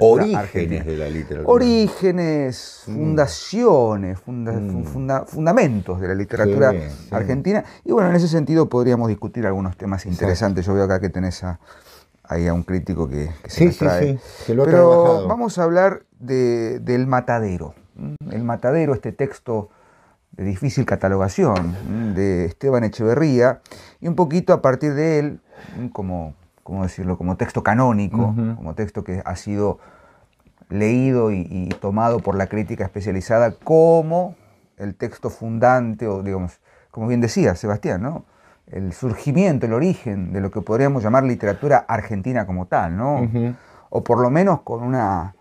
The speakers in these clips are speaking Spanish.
Orígenes de la literatura. Orígenes, fundaciones, funda- Mm. funda- fundamentos de la literatura Sí, sí. argentina. Y bueno, en ese sentido podríamos discutir algunos temas interesantes. Yo veo acá que tenés a- ahí a un crítico que, que se Sí, nos sí, trae. que lo Pero trabajado. vamos a hablar de- del Matadero. El Matadero, este texto de difícil catalogación de Esteban Echeverría, y un poquito a partir de él, como, ¿cómo decirlo? como texto canónico, como texto que ha sido leído y, y tomado por la crítica especializada como el texto fundante, o digamos, como bien decía Sebastián, ¿no? el surgimiento, el origen de lo que podríamos llamar literatura argentina como tal, ¿no? O por lo menos con una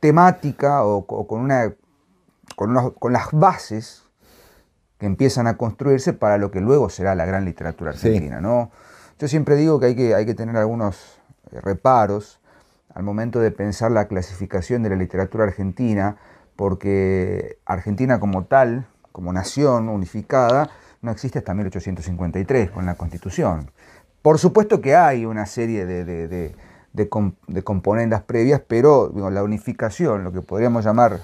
temática o, co- con, una, con, con las bases que empiezan a construirse para lo que luego será la gran literatura Sí. argentina. ¿no? Yo siempre digo que hay, que hay que tener algunos eh, reparos al momento de pensar la clasificación de la literatura argentina, porque Argentina como tal, como nación unificada, no existe hasta 1853 con la Constitución. Por supuesto que hay una serie de, de- de- de com- de componendas previas, pero digo, la unificación, lo que podríamos llamar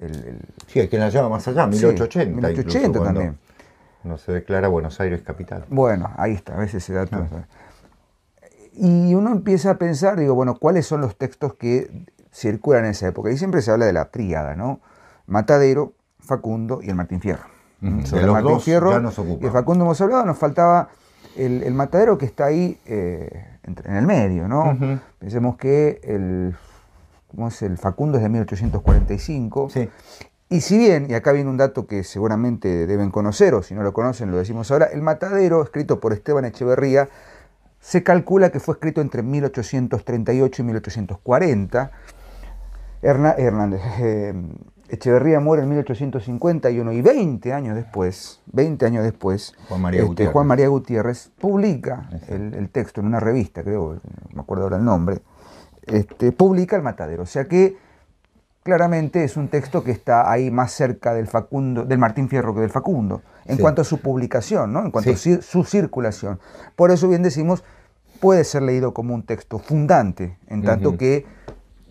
el, el- Sí, hay quien la llama más allá, Sí, 1880. 1880 incluso, cuando también. No se declara Buenos Aires capital. Bueno, ahí está, a veces ese dato. Ah. Y uno empieza a pensar, digo, bueno, ¿cuáles son los textos que circulan en esa época? Y siempre se habla de la tríada, ¿no? Matadero, Facundo y el Martín Fierro. Sobre De los Martín dos Fierro ya nos y el ocupamos. Facundo hemos hablado, nos faltaba el, el Matadero que está ahí eh, en el medio, ¿no? Pensemos que el, ¿cómo es? el Facundo es de 1845. Sí. Y si bien, y acá viene un dato que seguramente deben conocer, o si no lo conocen, lo decimos ahora, el Matadero, escrito por Esteban Echeverría, se calcula que fue escrito entre 1838 y 1840. Herna- Hernández, eh, Echeverría muere en 1851 y 20 años después, 20 años después, Juan María este, Gutiérrez. Juan María Gutiérrez publica el texto en una revista, creo, no me acuerdo ahora el nombre, este, publica el Matadero. O sea que claramente es un texto que está ahí más cerca del Facundo, del Martín Fierro que del Facundo, en Sí. cuanto a su publicación, ¿no? en cuanto Sí. a su circulación. Por eso bien decimos, puede ser leído como un texto fundante, en tanto que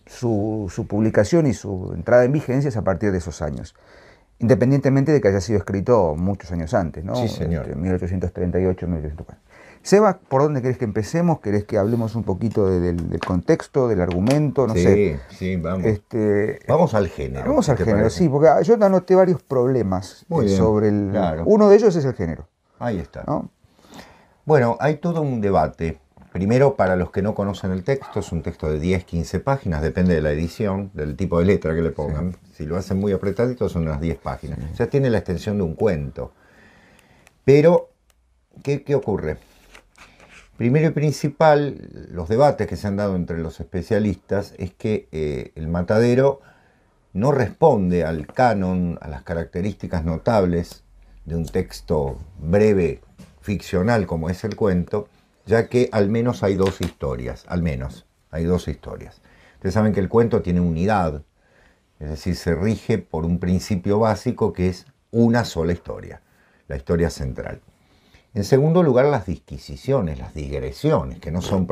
su, su publicación y su entrada en vigencia es a partir de esos años. Independientemente de que haya sido escrito muchos años antes, ¿no? Sí, señor. Este, 1838, 1840. Seba, ¿por dónde querés que empecemos? ¿Querés que hablemos un poquito de- del, del contexto, del argumento? No sí, sé. sí, vamos. Este, Vamos al género. vamos ¿qué al género, parece? sí, porque yo anoté varios problemas Muy eh, bien, sobre el. claro. Uno de ellos es el género, Ahí está. ¿no? Bueno, hay todo un debate. Primero, para los que no conocen el texto, es un texto de 10, 15 páginas, depende de la edición, del tipo de letra que le pongan. Si lo hacen muy apretadito, son unas 10 páginas. O sea, tiene la extensión de un cuento. Pero, ¿qué, qué ocurre? Primero y principal, los debates que se han dado entre los especialistas es que eh, el matadero no responde al canon, a las características notables de un texto breve, ficcional como es el cuento, ya que al menos hay dos historias, al menos hay dos historias. Ustedes saben que el cuento tiene unidad, es decir, se rige por un principio básico que es una sola historia, la historia central. En segundo lugar, las disquisiciones, las digresiones, que no son